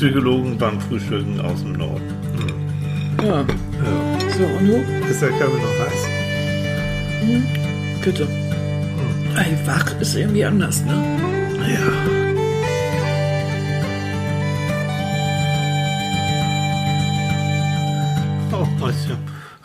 Psychologen beim Frühstücken aus dem Norden. Ja. Ja. So, und du? Ist der Kaffee noch heiß? Bitte. Ey, wach ist irgendwie anders, ne? Ja. Oh.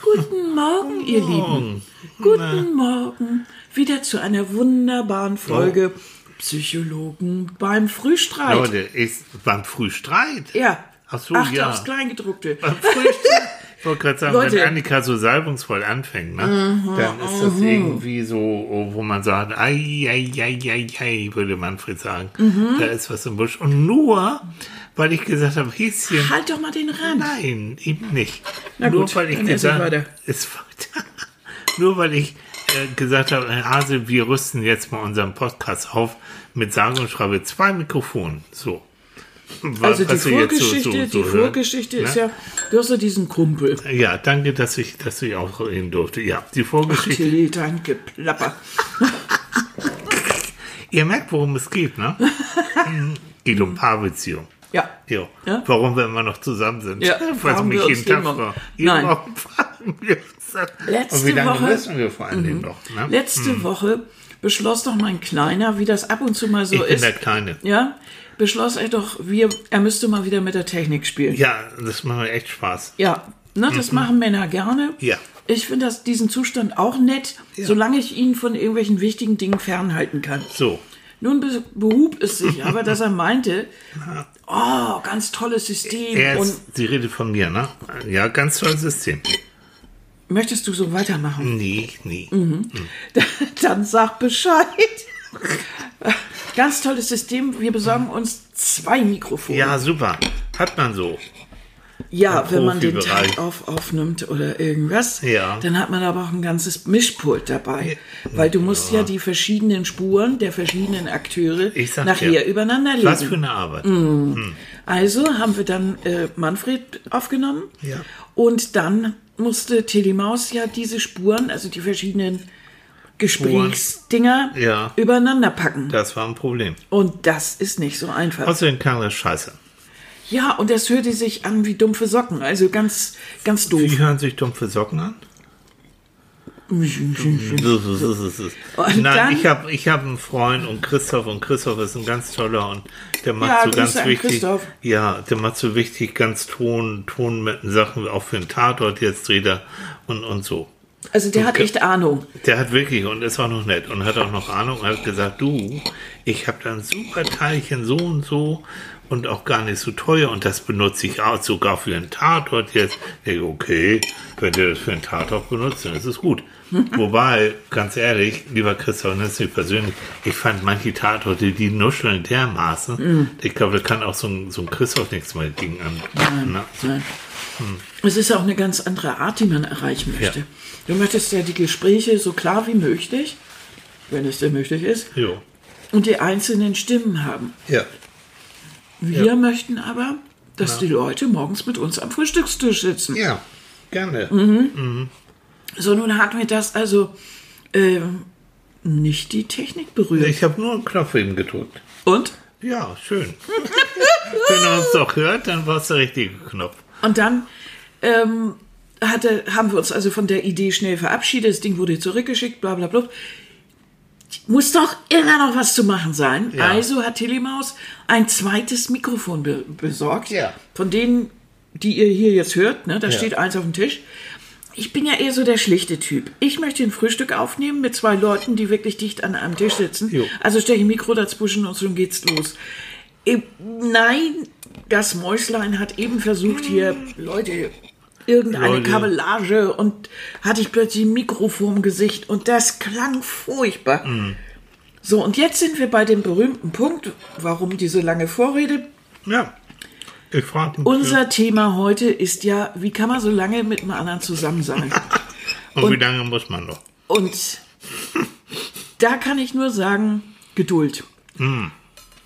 Guten Morgen, ihr Lieben. Morgen. Guten Morgen. Wieder zu einer wunderbaren Folge Psychologen beim Frühstreit. Leute, ist beim Frühstreit. Ja. Ach so, Achte ja. aufs Kleingedruckte. Beim Frühstreit. Ich wollte gerade sagen, Leute. wenn Annika so salbungsvoll anfängt, ne, dann ist das irgendwie so, oh, wo man sagt, ei, ei, ei, ei, ei, würde Manfred sagen. Da ist was im Busch. Und nur, weil ich gesagt habe, Häschen, Halt doch mal den Rand. Nein, eben nicht. Na nur gut, weil ich gesagt weiter. ist nur weil ich äh, gesagt habe, Hase, wir rüsten jetzt mal unseren Podcast auf mit sage und schreibe zwei Mikrofonen. So. Was- Also die jetzt so- Vorgeschichte, so- so die hören. Vorgeschichte ist Ne? ja, du hast ja diesen Kumpel. Ja, danke, dass ich, dass ich auch reden durfte. Ja, die Vorgeschichte. Tilly, dein Geplapper. Ihr merkt, worum es geht, ne? Mhm. geht um Paarbeziehung. Ja. Jo. Ja? Warum wir immer noch zusammen sind. Ja, fragen mich jeden Tag fragen. Nein. Fragen wir uns? Letzte Und wie lange Woche- Mhm. müssen wir vor allen Dingen noch? Ne? Letzte Woche beschloss doch mein Kleiner, wie das ab und zu mal so ich bin ist. der Kleine. Ja, beschloss er doch, wir, er müsste mal wieder mit der Technik spielen. Ja, das macht mir echt Spaß. Ja, ne, das machen Männer gerne. Mhm. Ja. Ich finde diesen Zustand auch nett, Ja. solange ich ihn von irgendwelchen wichtigen Dingen fernhalten kann. So. Nun be behub es sich aber, dass er meinte, oh, ganz tolles System. Er Und ist, sie redet von mir, ne? Ja, ganz tolles System. Möchtest du so weitermachen? Nee, nee. Mhm. Dann sag Bescheid. Ganz tolles System. Wir besorgen uns zwei Mikrofone. Ja, super. Hat man so. Ja, wenn man den. Tag auf, aufnimmt oder irgendwas, Ja. dann hat man aber auch ein ganzes Mischpult dabei. Weil du musst ja, die verschiedenen Spuren der verschiedenen Akteure nachher dir, übereinander Was für legen. eine Arbeit. Also haben wir dann äh, Manfred aufgenommen Ja. und dann musste Telemaus ja diese Spuren, also die verschiedenen Gesprächsdinger, Ja. übereinander packen. Das war ein Problem. Und das ist nicht so einfach. Außerdem klang das scheiße. Ja, und das hörte sich an wie dumpfe Socken. Also ganz, ganz doof. Wie hören sich dumpfe Socken an? Und Nein, dann- ich habe ich hab einen Freund und Christoph und Christoph ist ein ganz toller und der macht Ja, so ganz an wichtig. Christoph. Ja, der macht so wichtig ganz Ton, Ton mit Sachen, auch für den Tatort jetzt dreht er und, und so. Also der hat echt Ahnung. Der hat wirklich und ist auch noch nett und hat auch noch Ahnung und hat gesagt, du, ich habe da ein super Teilchen so und so und auch gar nicht so teuer und das benutze ich auch sogar für einen Tatort jetzt. Ich okay, wenn der das für einen Tatort benutzt, dann ist es gut. Wobei, ganz ehrlich, lieber Christoph, das ist nicht persönlich, ich fand manche Tatorte, die nuscheln dermaßen, ich glaube, da kann auch so ein, so ein Christoph nichts mehr gegen an. So. Nein. Es ist auch eine ganz andere Art, die man erreichen möchte. Ja. Du möchtest ja die Gespräche so klar wie möglich, wenn es denn möglich ist, Jo. und die einzelnen Stimmen haben. Ja. Wir Ja. möchten aber, dass die Leute morgens mit uns am Frühstückstisch sitzen. Ja, gerne. So, nun hat mir das also äh, nicht die Technik berührt. Ich habe nur einen Knopf eben gedrückt. Und? Ja, schön. Wenn er uns doch hört, dann war es der richtige Knopf. Und dann ähm, hatte, haben wir uns also von der Idee schnell verabschiedet. Das Ding wurde zurückgeschickt, bla bla bla. Muss doch immer noch was zu machen sein. Ja. Also hat Telemaus ein zweites Mikrofon be besorgt. Ja. Von denen, die ihr hier jetzt hört, ne, da Ja. steht eins auf dem Tisch. Ich bin ja eher so der schlichte Typ. Ich möchte ein Frühstück aufnehmen mit zwei Leuten, die wirklich dicht an einem Tisch sitzen. Jo. Also stelle ich ein Mikro dazwischen und schon geht's los. Nein, das Mäuslein hat eben versucht, hier, Leute, irgendeine Leute. Kabellage und hatte ich plötzlich ein Mikro vorm Gesicht und das klang furchtbar. So, und jetzt sind wir bei dem berühmten Punkt, warum diese lange Vorrede. Ja. Ich frage Unser Thema heute ist ja, wie kann man so lange mit einem anderen zusammen sein? Und wie lange muss man noch? Und da kann ich nur sagen, Geduld.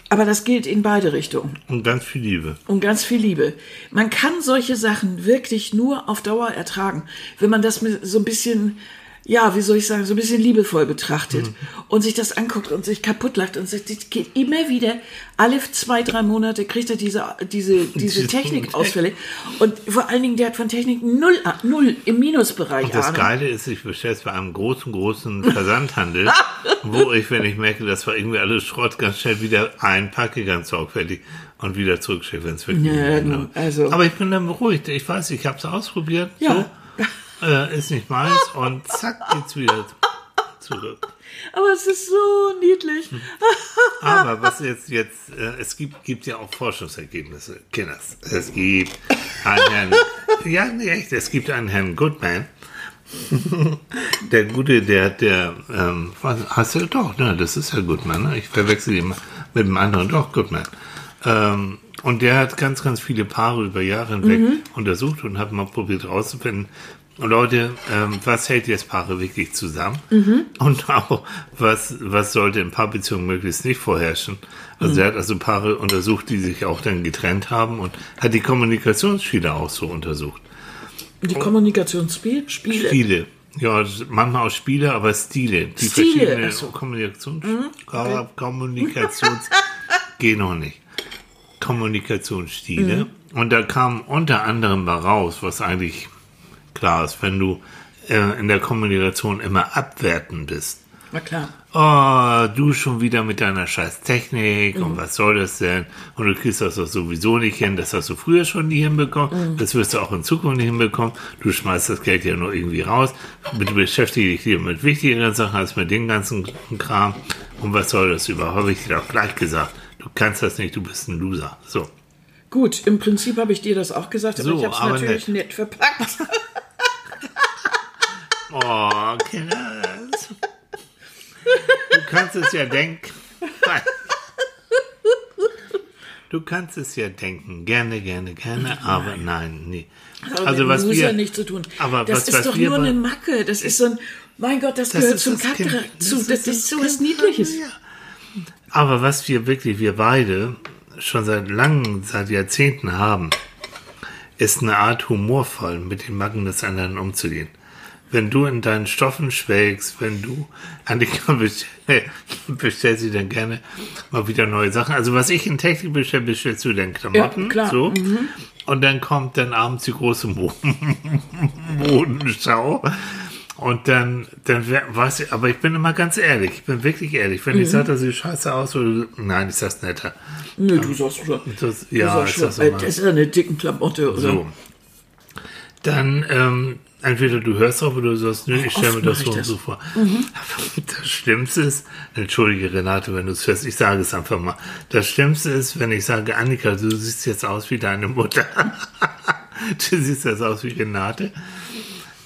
Aber das gilt in beide Richtungen. Und ganz viel Liebe. und ganz viel Liebe. Man kann solche Sachen wirklich nur auf Dauer ertragen, wenn man das mit so ein bisschen ja, wie soll ich sagen, so ein bisschen liebevoll betrachtet und sich das anguckt und sich kaputt lacht und sagt, das geht immer wieder, alle zwei, drei Monate kriegt er diese, diese, diese Technikausfälle. Und vor allen Dingen, der hat von Technik null, null im Minusbereich Und das Ahnung. Geile ist, ich es bei einem großen, großen Versandhandel, wo ich, wenn ich merke, das war irgendwie alles Schrott, ganz schnell wieder einpacke, ganz sorgfältig und wieder zurückschicke, wenn es wirklich Ja, genau. nun, also- Aber ich bin dann beruhigt. Ich weiß, ich habe es ausprobiert. Ja. So, äh, ist nicht meins und zack, geht's wieder zurück. Aber es ist so niedlich. Aber was jetzt jetzt, äh, es gibt, gibt ja auch Forschungsergebnisse, Kinders. Es gibt einen Herrn, ja, nee, echt, es gibt einen Herrn Goodman. der Gute, der, der, ähm, was, hast du doch, ne, das ist ja Goodman, ne? Ich verwechsel ihn mit dem anderen, doch, Goodman. Ähm, und der hat ganz, ganz viele Paare über Jahre hinweg untersucht und hat mal probiert herauszufinden, Leute, ähm, was hält jetzt Paare wirklich zusammen? Und auch, was, was sollte in Paarbeziehungen möglichst nicht vorherrschen? Also er hat also Paare untersucht, die sich auch dann getrennt haben und hat die Kommunikationsspiele auch so untersucht. Die Kommunikationsspiele. Spiele. Ja, manchmal auch Spiele, aber Stile. Die Stile, verschiedene ach so. Kommunikations... Kommunikations... Geh noch nicht. Kommunikationsstile. Und da kam unter anderem mal raus, was eigentlich klar ist, wenn du äh, in der Kommunikation immer abwertend bist. Na klar. Oh, du schon wieder mit deiner scheiß Technik und was soll das denn? Und du kriegst das doch sowieso nicht hin. Das hast du früher schon nie hinbekommen. Das wirst du auch in Zukunft nicht hinbekommen. Du schmeißt das Geld ja nur irgendwie raus. Du beschäftige dich hier mit wichtigeren Sachen als mit dem ganzen Kram. Und was soll das überhaupt? Habe ich dir doch gleich gesagt. Du kannst das nicht, du bist ein Loser. So. Gut, im Prinzip habe ich dir das auch gesagt, aber So, ich habe es natürlich nett. nett verpackt. Oh, Kinders. Du kannst es ja denken. Du kannst es ja denken. Gerne, gerne, gerne, aber nein, nee. Aber Also was Loser wir, nicht zu tun. aber das was- ist was doch nur eine Macke. Das ist so ein, mein Gott, das, Das gehört zum Charakter zu. Das Das, ist so was. Niedliches. Ja. Aber was wir wirklich, wir beide schon seit langem, seit Jahrzehnten haben, ist eine Art humorvoll mit den Macken des anderen umzugehen. Wenn du in deinen Stoffen schwelgst, wenn du, Annika bestell, bestellst du dann gerne mal wieder neue Sachen. Also was ich in Technik bestelle, bestellst du dann Klamotten. Ja, klar. So. Und dann kommt dann abends die große Mo Modenschau. Und dann, dann weiß ich, aber ich bin immer ganz ehrlich, ich bin wirklich ehrlich. Wenn ich sage, das sieht scheiße aus, oder, nein, ich sag's netter. Nö, du sagst schon. Das, du ja, sagst ist schon, das das ist eine dicken Klamotte. Oder? So. Dann, ähm, entweder du hörst auf oder du sagst, nö, ich stelle mir das so ich und so vor. Aber das Schlimmste ist, entschuldige Renate, wenn du es hörst, ich sage es einfach mal. Das Schlimmste ist, wenn ich sage, Annika, du siehst jetzt aus wie deine Mutter. du siehst jetzt aus wie Renate.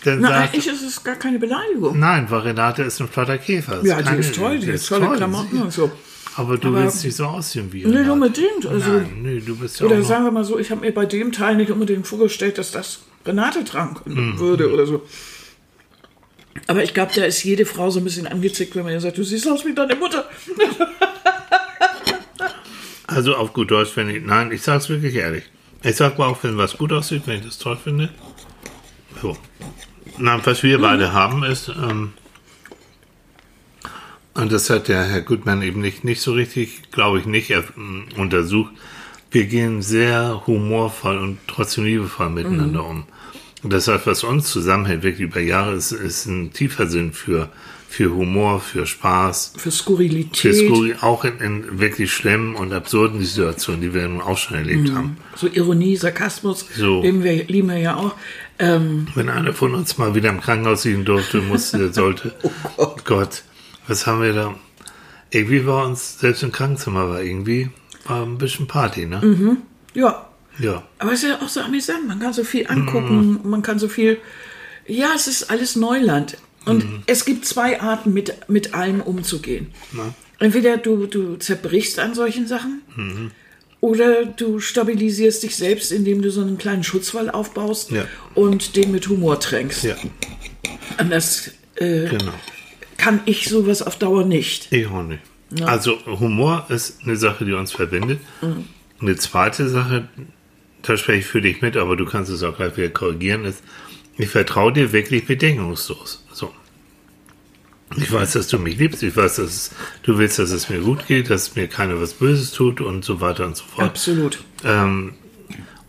Dann Na, sagt, eigentlich ist es gar keine Beleidigung. nein, weil Renate ist ein flotter Käfer. Ja, die keine- ist toll, die hat tolle Klamotten und so. Aber du Aber- willst nicht so aussehen wie Nicht Renate. unbedingt. Also, Nein, nee, du bist ja oder auch sagen wir mal so, ich habe mir bei dem Teil nicht unbedingt vorgestellt, dass das Renate tragen Mhm. würde oder so. Aber ich glaube, da ist jede Frau so ein bisschen angezickt, wenn man ihr sagt, du siehst aus wie deine Mutter. Also auf gut Deutsch, wenn ich. Nein, ich sag's wirklich ehrlich. Ich sag mal auch, wenn was gut aussieht, wenn ich das toll finde. So. Na, was wir beide haben ist, ähm, und das hat der Herr Gutmann eben nicht, nicht so richtig, glaube ich, nicht äh, untersucht. Wir gehen sehr humorvoll und trotzdem liebevoll miteinander um. Und das heißt, was uns zusammenhält, wirklich über Jahre, ist, ist ein tiefer Sinn für, für Humor, für Spaß, Für Skurrilität. für Skurri, auch in, in wirklich schlimmen und absurden Situationen, die wir nun auch schon erlebt haben. So Ironie, Sarkasmus, So. lieben, wir, lieben wir ja auch. Ähm, Wenn einer von uns mal wieder im Krankenhaus liegen durfte, musste, sollte. oh Gott. was haben wir da? Irgendwie war uns, selbst im Krankenzimmer war irgendwie, war ein bisschen Party, ne? ja, Ja. aber es ist ja auch so amüsant. Man kann so viel angucken, Mhm. man kann so viel. Ja, es ist alles Neuland. Und Mhm. es gibt zwei Arten, mit, mit allem umzugehen. Na? Entweder du, du zerbrichst an solchen Sachen Mhm. Oder du stabilisierst dich selbst, indem du so einen kleinen Schutzwall aufbaust Ja. und den mit Humor tränkst. Ja, Anders äh, genau. kann ich sowas auf Dauer nicht. Ich auch nicht. Also Humor ist eine Sache, die uns verbindet. Eine zweite Sache, da spreche ich für dich mit, aber du kannst es auch gleich wieder korrigieren, ist, ich vertraue dir wirklich bedingungslos. So. Ich weiß, dass du mich liebst. Ich weiß, dass du willst, dass es mir gut geht, dass mir keiner was Böses tut und so weiter und so fort. Absolut. Ähm,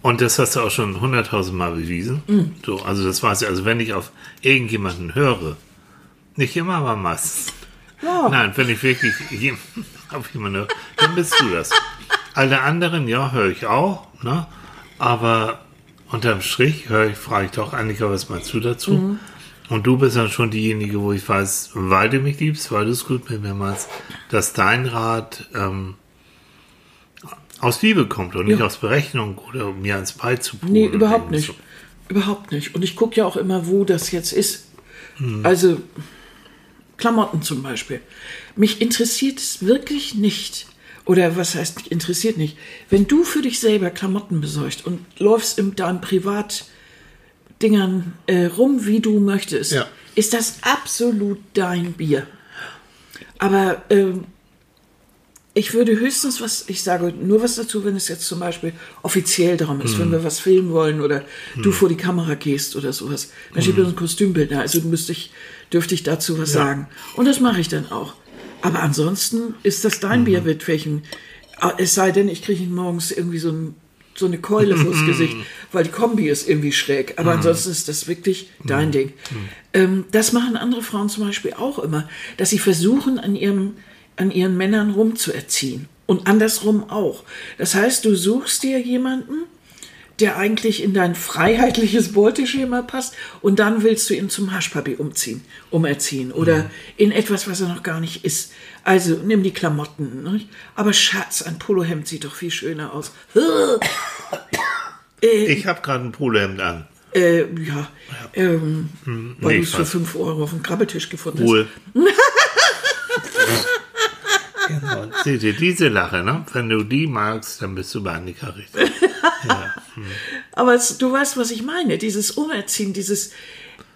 und das hast du auch schon hunderttausend Mal bewiesen. Mhm. So, also das war's ja. Also wenn ich auf irgendjemanden höre, nicht immer, aber meistens. Ja. Nein, wenn ich wirklich auf jemanden höre, dann bist du das. Alle anderen, ja, höre ich auch, ne? Aber unterm Strich höre ich, frage ich doch eigentlich, auch, was meinst du dazu? Mhm. Und du bist dann schon diejenige, wo ich weiß, weil du mich liebst, weil du es gut mit mir meinst, dass dein Rat ähm, aus Liebe kommt und nicht Ja. aus Berechnung oder um mir ans Bein zu pulen Nee, überhaupt nicht. so. Überhaupt nicht. Und ich gucke ja auch immer, wo das jetzt ist. Hm. Also Klamotten zum Beispiel. Mich interessiert es wirklich nicht. Oder was heißt mich interessiert nicht? Wenn du für dich selber Klamotten besorgst und läufst in deinen Privatdingern äh, rum, wie du möchtest, Ja. ist das absolut dein Bier. Aber ähm, ich würde höchstens was, ich sage nur was dazu, wenn es jetzt zum Beispiel offiziell darum ist, wenn wir was filmen wollen oder du vor die Kamera gehst oder sowas. Mensch, ich bin ein Kostümbildner, also müsste ich, dürfte ich dazu was sagen. Und das mache ich dann auch. Aber ansonsten ist das dein Bier mit welchem, ah, es sei denn, ich kriege ihn morgens irgendwie so, ein, so eine Keule vors Gesicht, weil die Kombi ist irgendwie schräg. Aber ansonsten ist das wirklich dein Ding. Ähm, das machen andere Frauen zum Beispiel auch immer, dass sie versuchen, an ihrem an ihren Männern rumzuerziehen. Und andersrum auch. Das heißt, du suchst dir jemanden, der eigentlich in dein freiheitliches Beuteschema passt und dann willst du ihn zum Haschpapi umziehen, umerziehen oder in etwas, was er noch gar nicht ist. Also nimm die Klamotten. Nicht? Aber Schatz, ein Polohemd sieht doch viel schöner aus. Ich habe gerade ein Polohemd an. Äh, ja, ähm, weil nee, du es für was? 5 Euro auf dem Krabbeltisch gefunden hast. Ruhe. genau. Seht ihr, diese Lache, ne? Wenn du die magst, dann bist du bei Annika richtig. Aber es, du weißt, was ich meine. Dieses Umerziehen, dieses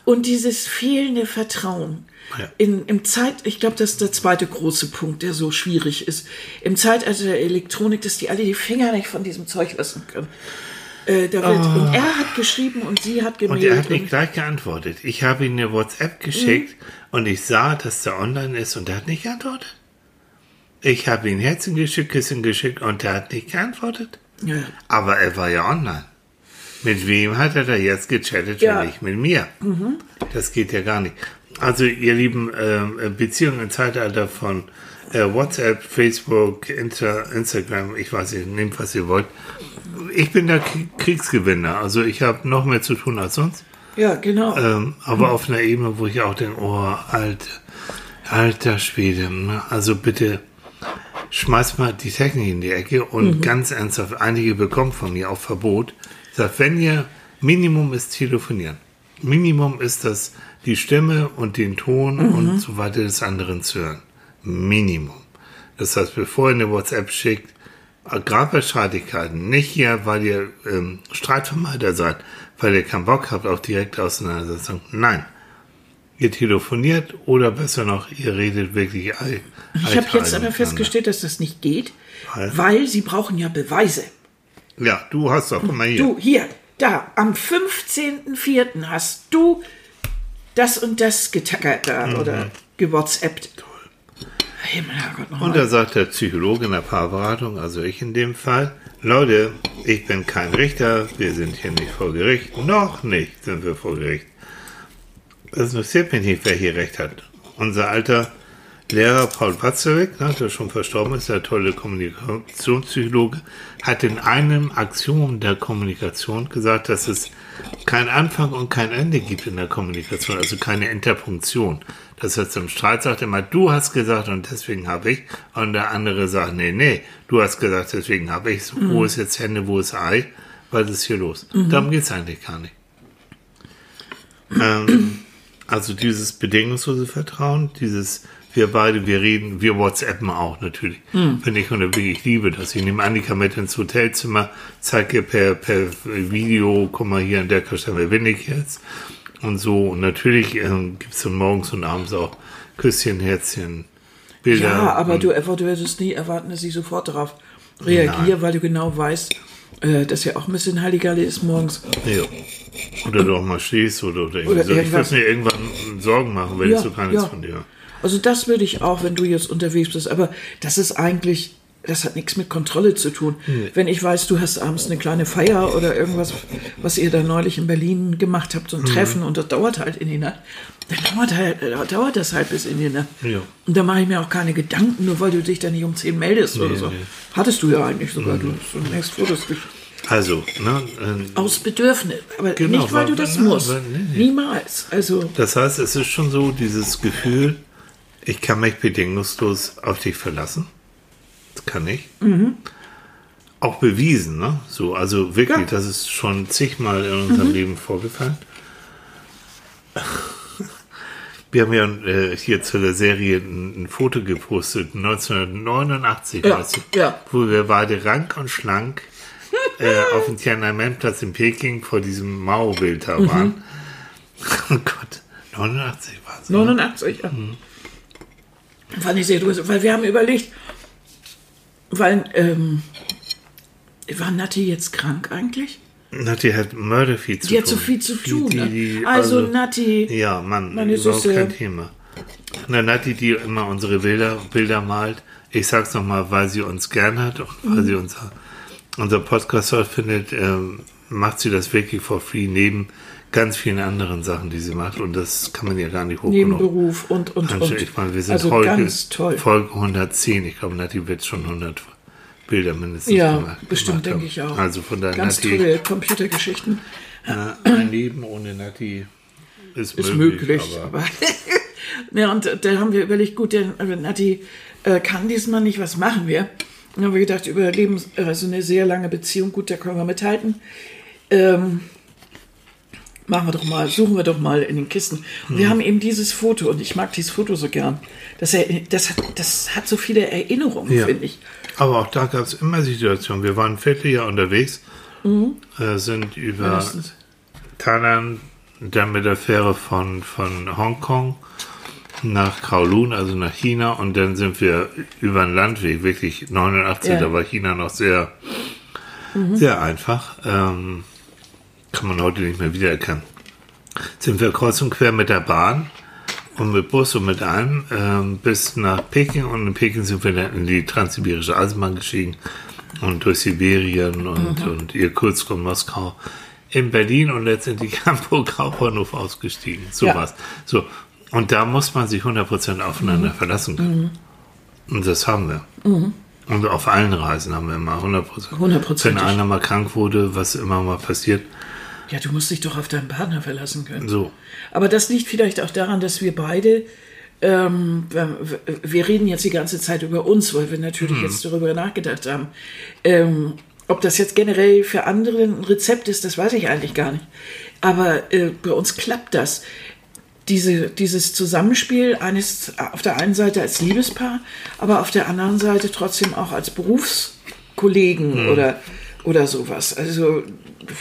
und dieses fehlende Vertrauen. Ja. In, Im Zeit, ich glaube, das ist der zweite große Punkt, der so schwierig ist. Im Zeitalter der Elektronik, dass die alle die Finger nicht von diesem Zeug lassen können. Äh, wird, Und er hat geschrieben und sie hat Ah. Und gemeldet. er hat nicht gleich geantwortet. Ich habe ihm eine WhatsApp geschickt und ich sah, dass der online ist und er hat nicht geantwortet. Ich habe ihm Herzen geschickt, Küssen geschickt und er hat nicht geantwortet. ja. Aber er war ja online. Mit wem hat er da jetzt gechattet, Ja. nicht mit mir? Das geht ja gar nicht. Also, ihr lieben ähm, Beziehungen im Zeitalter von äh, WhatsApp, Facebook, Inter, Instagram, ich weiß nicht, nehmt was ihr wollt. Ich bin der Kriegsgewinner. Also, ich habe noch mehr zu tun als sonst. ja, genau. Ähm, aber auf einer Ebene, wo ich auch denke, oh, alter, alter Schwede, ne? also bitte schmeiß mal die Technik in die Ecke und ganz ernsthaft, einige bekommen von mir auch Verbot. Sag, wenn ihr, Minimum ist telefonieren. Minimum ist das, die Stimme und den Ton und so weiter des anderen zu hören. Minimum. Das heißt, bevor ihr eine WhatsApp schickt, gerade bei Streitigkeiten, nicht hier, weil ihr ähm, Streitvermeider seid, weil ihr keinen Bock habt auf direkte Auseinandersetzung. Nein. Ihr telefoniert oder besser noch, ihr redet wirklich all, ich habe jetzt aber festgestellt, dass das nicht geht, Weil? weil sie brauchen ja Beweise. Ja, du hast doch immer hier. Du, hier, da, am 15.04. hast du das und das getackert da Mhm. oder gewhatsappt. Himmel, Herrgott, Und mal. da sagt der Psychologe in der Paarberatung, also ich in dem Fall, Leute, ich bin kein Richter, wir sind hier nicht vor Gericht, noch nicht sind wir vor Gericht. Es interessiert mich nicht, wer hier recht hat. Unser alter Lehrer Paul Patzerek, ne, der schon verstorben ist, der tolle Kommunikationspsychologe, hat in einem Axiom der Kommunikation gesagt, dass es kein Anfang und kein Ende gibt in der Kommunikation, also keine Interpunktion. Das heißt, im Streit sagt immer, du hast gesagt und deswegen habe ich, und der andere sagt, nee, nee, du hast gesagt, deswegen habe ich. So, Wo ist jetzt Hände, wo ist Ei? Was ist hier los? Darum geht's eigentlich gar nicht. Ähm, also dieses bedingungslose Vertrauen, dieses wir beide, wir reden, wir WhatsAppen auch natürlich. Finde ich und wirklich, ich liebe das. Ich nehme Annika mit ins Hotelzimmer, zeige ihr per, per Video, guck mal hier an der Stelle bin ich jetzt. Und so, und natürlich ähm, gibt es dann morgens und abends auch Küsschen, Herzchen, Bilder. Ja, aber du, du würdest nie erwarten, dass ich sofort darauf reagiere, weil du genau weißt, äh, dass ja auch ein bisschen Halligalli ist morgens. Ja. Oder du auch mal stehst oder, oder Oder so. Ich würde mir irgendwann Sorgen machen, wenn Ja, ich so gar nichts ja. von dir. Also das würde ich auch, wenn du jetzt unterwegs bist. Aber das ist eigentlich, das hat nichts mit Kontrolle zu tun. Wenn ich weiß, du hast abends eine kleine Feier oder irgendwas, was ihr da neulich in Berlin gemacht habt, so ein Treffen und das dauert halt in die Nacht, dann dauert, halt, dauert das halt bis in die Nacht. Ja. Und da mache ich mir auch keine Gedanken, nur weil du dich da nicht um 10 meldest oder so. nee. Hattest du ja eigentlich sogar. Du hast zunächst vor, dass du Also, ne, äh, aus Bedürfnis. Aber Genau, nicht, weil weil- du das weil- musst. weil- nee, nee. Niemals. Also, das heißt, es ist schon so dieses Gefühl, ich kann mich bedingungslos auf dich verlassen. Das kann ich. Auch bewiesen, ne? So, also wirklich, Ja. das ist schon zigmal in unserem Leben vorgefallen. Wir haben ja äh, hier zu der Serie ein, ein Foto gepostet, 1989, Ja, weißt du, ja. wo wir beide rank und schlank äh, auf dem Tiananmen-Platz in Peking vor diesem Mao-Bild da waren. Oh Gott, 89 war es. 89, ja. Fand ich sehr interessant, weil wir haben überlegt, weil, ähm, war Natti jetzt krank eigentlich? Nati hat mörderviel zu Die tun. hat so viel zu Die- tun. die- ne? die- also, Natti, Ja, Mann, Meine überhaupt Süße. kein Thema. Na, Nati, die immer unsere Bilder, Bilder malt, ich sag's nochmal, weil sie uns gern hat und weil Mhm. sie unser, unser Podcast toll findet, ähm, macht sie das wirklich for free neben ganz vielen anderen Sachen, die sie macht und das kann man ja gar nicht hoch. Nebenberuf und, und, Also, und. ich meine, wir sind also heute ganz toll. Folge 110. Ich glaube, Nati wird schon 100 Bilder mindestens Ja, gemacht, bestimmt, gemacht denke ich auch. Also von daher, Ganz Nati, tolle Computergeschichten. äh, ein Leben ohne Nati ist, Ist möglich. möglich. aber ja, und da haben wir überlegt, gut, der äh, Natti äh, kann diesmal nicht, was machen wir? Dann haben wir gedacht, überleben also eine sehr lange Beziehung, gut, da können wir mithalten. Ähm, machen wir doch mal, suchen wir doch mal in den Kisten. Und Hm. wir haben eben dieses Foto und ich mag dieses Foto so gern. Das, das, hat, das hat so viele Erinnerungen, Ja. finde ich. Aber auch da gab es immer Situationen. Wir waren ein Vierteljahr unterwegs, äh, sind über Mindestens. Thailand, dann mit der Fähre von, von Hongkong nach Kowloon, also nach China, und dann sind wir über einen Landweg, wirklich 89, Ja. da war China noch sehr, sehr einfach. Ähm, kann man heute nicht mehr wiedererkennen. Sind wir kreuz und quer mit der Bahn und mit Bus und mit allem ähm, bis nach Peking und in Peking sind wir dann in die transsibirische Eisenbahn gestiegen und durch Sibirien und, und Irkutsk und Moskau in Berlin und letztendlich Hamburg Hauptbahnhof ausgestiegen. So Ja. was. So. Und da muss man sich 100% aufeinander verlassen können. Und das haben wir. Und auf allen Reisen haben wir immer 100%. Hundertprozentig. Wenn einer mal krank wurde, was immer mal passiert, Ja, du musst dich doch auf deinen Partner verlassen können. so. Aber das liegt vielleicht auch daran, dass wir beide, ähm, wir- reden jetzt die ganze Zeit über uns, weil wir natürlich jetzt darüber nachgedacht haben. Ähm, ob das jetzt generell für andere ein Rezept ist, das weiß ich eigentlich gar nicht. Aber äh, bei uns klappt das. Diese, dieses Zusammenspiel eines auf der einen Seite als Liebespaar, aber auf der anderen Seite trotzdem auch als Berufskollegen oder, oder sowas. Also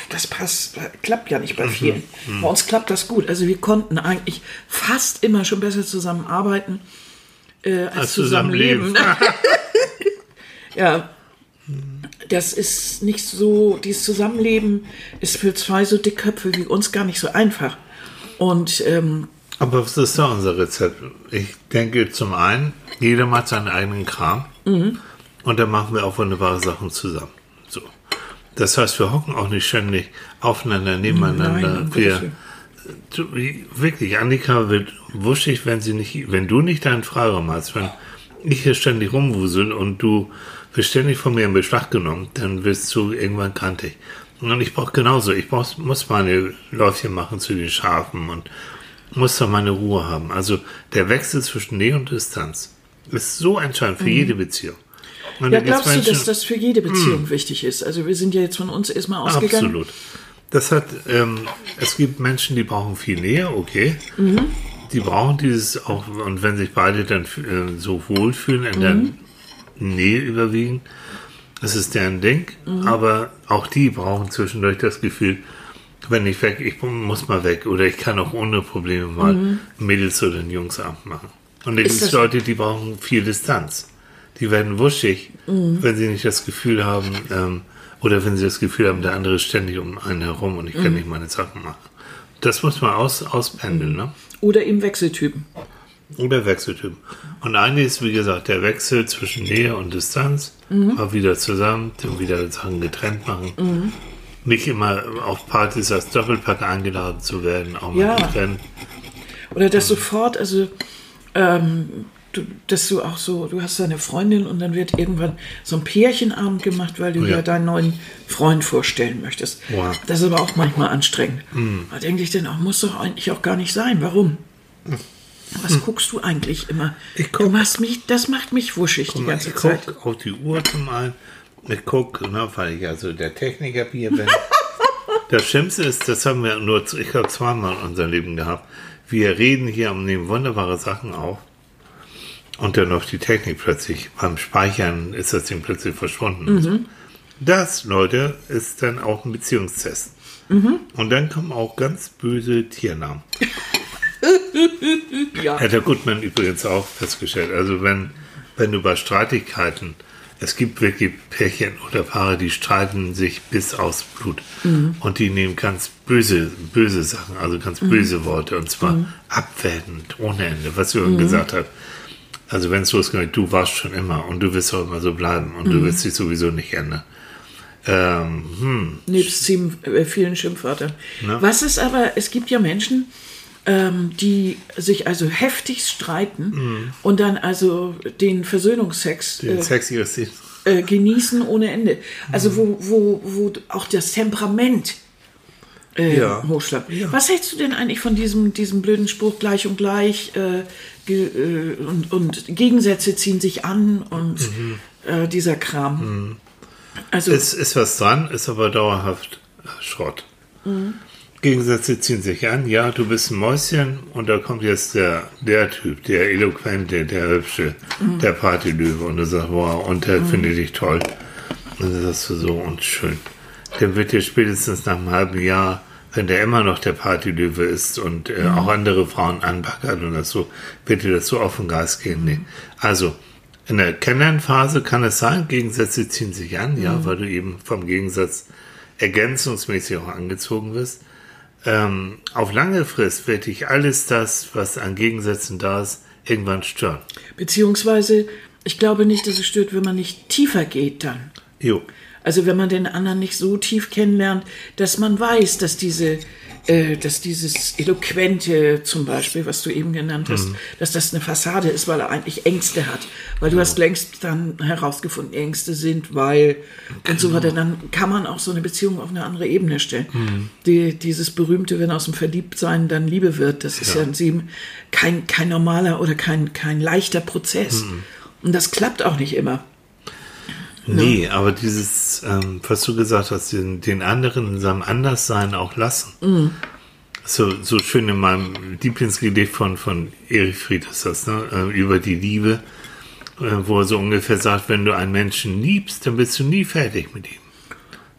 das passt, klappt ja nicht bei vielen. Bei uns klappt das gut. Also wir konnten eigentlich fast immer schon besser zusammenarbeiten äh, als, Als zusammenleben. zusammenleben. ja, das ist nicht so, dieses Zusammenleben ist für zwei so Dickköpfe wie uns gar nicht so einfach. Und ähm, Aber was ist da unser Rezept? Ich denke zum einen, jeder macht seinen eigenen Kram Mhm. und dann machen wir auch wunderbare Sachen zusammen. Das heißt, wir hocken auch nicht ständig aufeinander, nebeneinander. Nein, wir, du, wirklich, Annika wird wuschig, wenn sie nicht, wenn du nicht deinen Freiraum hast, wenn ich hier ständig rumwusel und du wirst ständig von mir in Beschlag genommen, dann wirst du irgendwann kantig. Und ich brauche genauso, ich brauch, muss meine Läufchen machen zu den Schafen und muss da meine Ruhe haben. Also der Wechsel zwischen Nähe und Distanz ist so entscheidend für jede Beziehung. Mhm. ja, glaubst du, dass das für jede Beziehung wichtig ist? Also wir sind ja jetzt von uns erstmal ausgegangen. Absolut. Das hat, ähm, es gibt Menschen, die brauchen viel Nähe, okay. Mhm. Die brauchen dieses auch, und wenn sich beide dann äh, so wohlfühlen in der Mhm. Nähe überwiegen, das ist deren Ding. Mhm. Aber auch die brauchen zwischendurch das Gefühl, wenn ich weg, ich muss mal weg oder ich kann auch ohne Probleme mal einen Mädels- oder einen Jungsabend machen. Und da gibt es Mhm. das- Leute, die brauchen viel Distanz. Die werden wuschig, Mhm. wenn sie nicht das Gefühl haben, ähm, oder wenn sie das Gefühl haben, der andere ist ständig um einen herum und ich Mhm. kann nicht meine Sachen machen. Das muss man aus, auspendeln, ne? Oder eben Wechseltypen. Oder Wechseltypen. Und eine ist, wie gesagt, der Wechsel zwischen Nähe und Distanz. Mal wieder zusammen, dann wieder Sachen getrennt machen. Nicht immer auf Partys als Doppelpack eingeladen zu werden, auch mal Ja. getrennt. Oder dass sofort, also, ähm, du, dass du auch so, du hast deine Freundin und dann wird irgendwann so ein Pärchenabend gemacht, weil du Ja. ja deinen neuen Freund vorstellen möchtest. Wow. Das ist aber auch manchmal anstrengend. Mhm. Da denke ich dann auch, muss doch eigentlich auch gar nicht sein. Warum? Was Mhm. guckst du eigentlich immer? Ich guck- du machst mich, das macht mich wuschig die ganze ich Zeit. guck auf die Uhr zum einen. Ich gucke, ne, weil ich also der Techniker hier bin. das Schlimmste ist, das haben wir nur, ich glaube, zweimal in unserem Leben gehabt. Wir reden hier und nehmen wunderbare Sachen auf. Und dann auf die Technik plötzlich. Beim Speichern ist das Ding plötzlich verschwunden. Das, Leute, ist dann auch ein Beziehungstest. Und dann kommen auch ganz böse Tiernamen. Ja. Hat der Gutmann übrigens auch festgestellt. Also wenn, wenn du bei Streitigkeiten, es gibt wirklich Pärchen oder Paare, die streiten sich bis aufs Blut. Und die nehmen ganz böse, böse Sachen, also ganz böse Worte. Und zwar abwertend, ohne Ende, was Jürgen gesagt hat. Also wenn es losgeht, du warst schon immer und du wirst auch immer so bleiben und du wirst dich sowieso nicht ändern. Ähm, hm, Nebst ziemlich, äh, vielen Schimpfwörtern. Ne? Was ist aber, es gibt ja Menschen, ähm, die sich also heftig streiten und dann also den Versöhnungsex den äh, Sex äh, genießen ohne Ende. Also wo, wo, wo auch das Temperament äh, Ja. hochschlägt. Was hältst du denn eigentlich von diesem, diesem blöden Spruch gleich und gleich äh, und, und Gegensätze ziehen sich an und äh, dieser Kram? Also Es ist was dran, ist aber dauerhaft äh, Schrott. Gegensätze ziehen sich an. Ja, du bist ein Mäuschen und da kommt jetzt der, der Typ, der eloquente, der hübsche, der Partylöwe und du sagst, wow, und der findet dich toll. Und dann sagst du so und schön. Dann wird dir spätestens nach einem halben Jahr, wenn der immer noch der Partylöwe ist und äh, auch andere Frauen anbackert und das so, wird dir das so auf den Geist gehen. Nee. Also, in der Kennenlernphase kann es sein, Gegensätze ziehen sich an, ja, weil du eben vom Gegensatz ergänzungsmäßig auch angezogen wirst. Ähm, auf lange Frist wird dich alles das, was an Gegensätzen da ist, irgendwann stören. Beziehungsweise, ich glaube nicht, dass es stört, wenn man nicht tiefer geht dann. Jo. Also wenn man den anderen nicht so tief kennenlernt, dass man weiß, dass diese, äh, dass dieses Eloquente zum Beispiel, was du eben genannt hast, dass das eine Fassade ist, weil er eigentlich Ängste hat. Weil du hast längst dann herausgefunden, Ängste sind, weil und so weiter. Dann kann man auch so eine Beziehung auf eine andere Ebene stellen. Die, dieses berühmte, wenn aus dem Verliebtsein dann Liebe wird, das ist ja, in sieben kein, kein normaler oder kein, kein leichter Prozess. Und das klappt auch nicht immer. Nee, aber dieses, ähm, was du gesagt hast, den, den anderen in seinem Anderssein auch lassen. So, so schön in meinem Lieblingsgedicht von, von Erich Fried ist das, ne? äh, über die Liebe, äh, wo er so ungefähr sagt, wenn du einen Menschen liebst, dann bist du nie fertig mit ihm.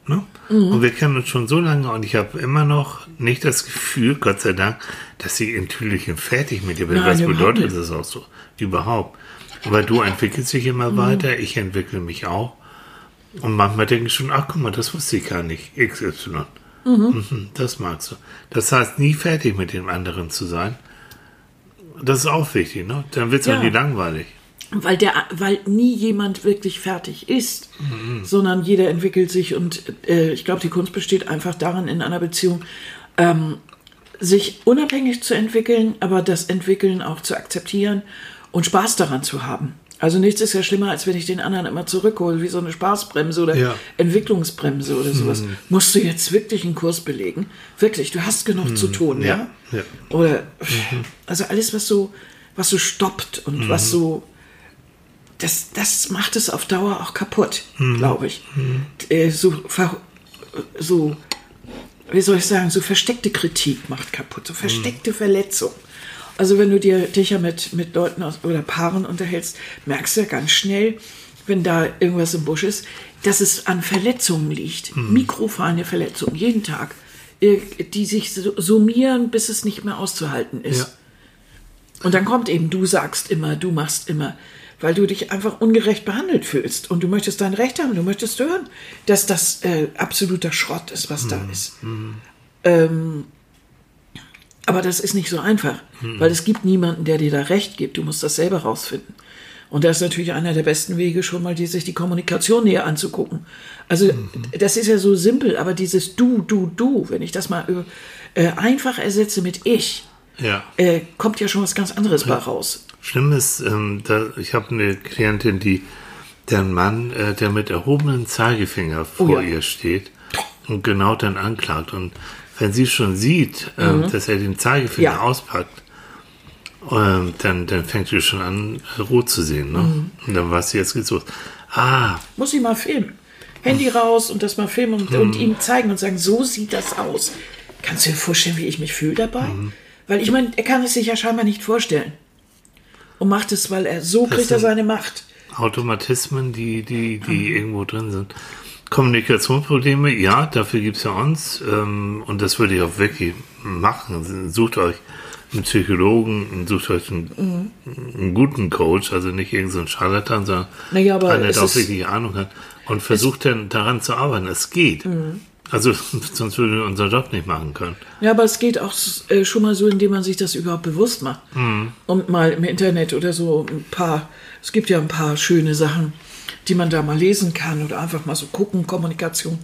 Ne? Und wir kennen uns schon so lange und ich habe immer noch nicht das Gefühl, Gott sei Dank, dass ich in Tüdelchen fertig mit dir bin. Was bedeutet das auch so? Überhaupt. Aber du entwickelst dich immer weiter, ich entwickle mich auch. Und manchmal denke ich schon, ach guck mal, das wusste ich gar nicht. XY. Mhm, das magst du. Das heißt, nie fertig mit dem anderen zu sein. Das ist auch wichtig, ne? Dann wird es Ja. auch nie langweilig. weil der, weil nie jemand wirklich fertig ist, sondern jeder entwickelt sich und äh, ich glaube, die Kunst besteht einfach darin, in einer Beziehung ähm, sich unabhängig zu entwickeln, aber das Entwickeln auch zu akzeptieren und Spaß daran zu haben. Also nichts ist ja schlimmer, als wenn ich den anderen immer zurückhole, wie so eine Spaßbremse oder Ja. Entwicklungsbremse oder sowas. Musst du jetzt wirklich einen Kurs belegen? Wirklich, du hast genug zu tun, ja? Ja. Oder also alles, was so, was so stoppt und was so, das, das macht es auf Dauer auch kaputt, glaube ich. Äh, So, so, wie soll ich sagen, so versteckte Kritik macht kaputt, so versteckte Verletzung. Also wenn du dir dich ja mit, mit Leuten aus, oder Paaren unterhältst, merkst du ja ganz schnell, wenn da irgendwas im Busch ist, dass es an Verletzungen liegt. Mikrofeine Verletzungen, jeden Tag, die sich summieren, bis es nicht mehr auszuhalten ist. Ja. Und dann kommt eben, du sagst immer, du machst immer, weil du dich einfach ungerecht behandelt fühlst und du möchtest dein Recht haben, du möchtest hören, dass das äh, absoluter Schrott ist, was da ist. Ähm, Aber das ist nicht so einfach, weil es gibt niemanden, der dir da recht gibt. Du musst das selber rausfinden. Und das ist natürlich einer der besten Wege, schon mal die, sich die Kommunikation näher anzugucken. Also das ist ja so simpel, aber dieses Du, Du, Du, wenn ich das mal äh, einfach ersetze mit Ich, Ja. äh, kommt ja schon was ganz anderes bei raus. Schlimm ist, ähm, da, ich habe eine Klientin, die deren Mann, äh, der mit erhobenem Zeigefinger vor Oh ja. ihr steht und genau dann anklagt. Und wenn sie schon sieht, ähm, dass er den Zeigefinger Mhm. Ja. auspackt, ähm, dann, dann fängt sie schon an, rot zu sehen. Ne? Mhm. Und dann weiß sie, jetzt geht's los. Ah, Muss ich mal filmen. Handy raus und das mal filmen und, und ihm zeigen und sagen, so sieht das aus. Kannst du dir vorstellen, wie ich mich fühle dabei? Weil ich meine, er kann es sich ja scheinbar nicht vorstellen. Und macht es, weil er so kriegt er seine Macht. Automatismen, die, die, die irgendwo drin sind. Kommunikationsprobleme, ja, dafür gibt's ja uns. Ähm, und das würde ich auch wirklich machen. Sucht euch einen Psychologen sucht euch einen, einen guten Coach, also nicht irgendeinen so Scharlatan, sondern Naja, aber einer, es der auch wirklich Ahnung hat. Und versucht dann daran zu arbeiten. Es geht. Mhm. Also sonst würden wir unseren Job nicht machen können. Ja, aber es geht auch äh, schon mal so, indem man sich das überhaupt bewusst macht. Und mal im Internet oder so ein paar, es gibt ja ein paar schöne Sachen, die man da mal lesen kann oder einfach mal so gucken, Kommunikation.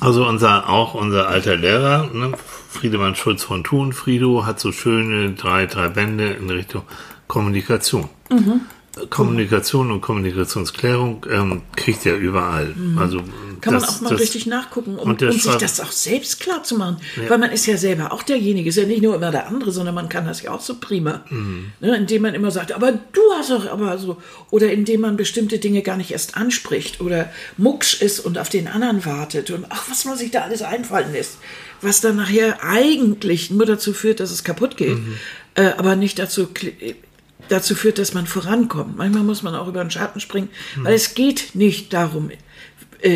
Also unser, auch unser alter Lehrer, ne, Friedemann Schulz von Thun, Frido, hat so schöne drei, drei Bände in Richtung Kommunikation. Kommunikation und Kommunikationsklärung ähm, kriegt er überall. Also Kann das, man auch mal das, richtig nachgucken, um, um sich das auch selbst klar zu machen. Weil man ist ja selber auch derjenige, ist ja nicht nur immer der andere, sondern man kann das ja auch so prima. Mhm. Ne, indem man immer sagt, aber du hast doch aber so. Oder indem man bestimmte Dinge gar nicht erst anspricht oder mucksch ist und auf den anderen wartet und ach, was man sich da alles einfallen lässt. Was dann nachher eigentlich nur dazu führt, dass es kaputt geht, Mhm. äh, aber nicht dazu dazu führt, dass man vorankommt. Manchmal muss man auch über den Schatten springen, Mhm. weil es geht nicht darum,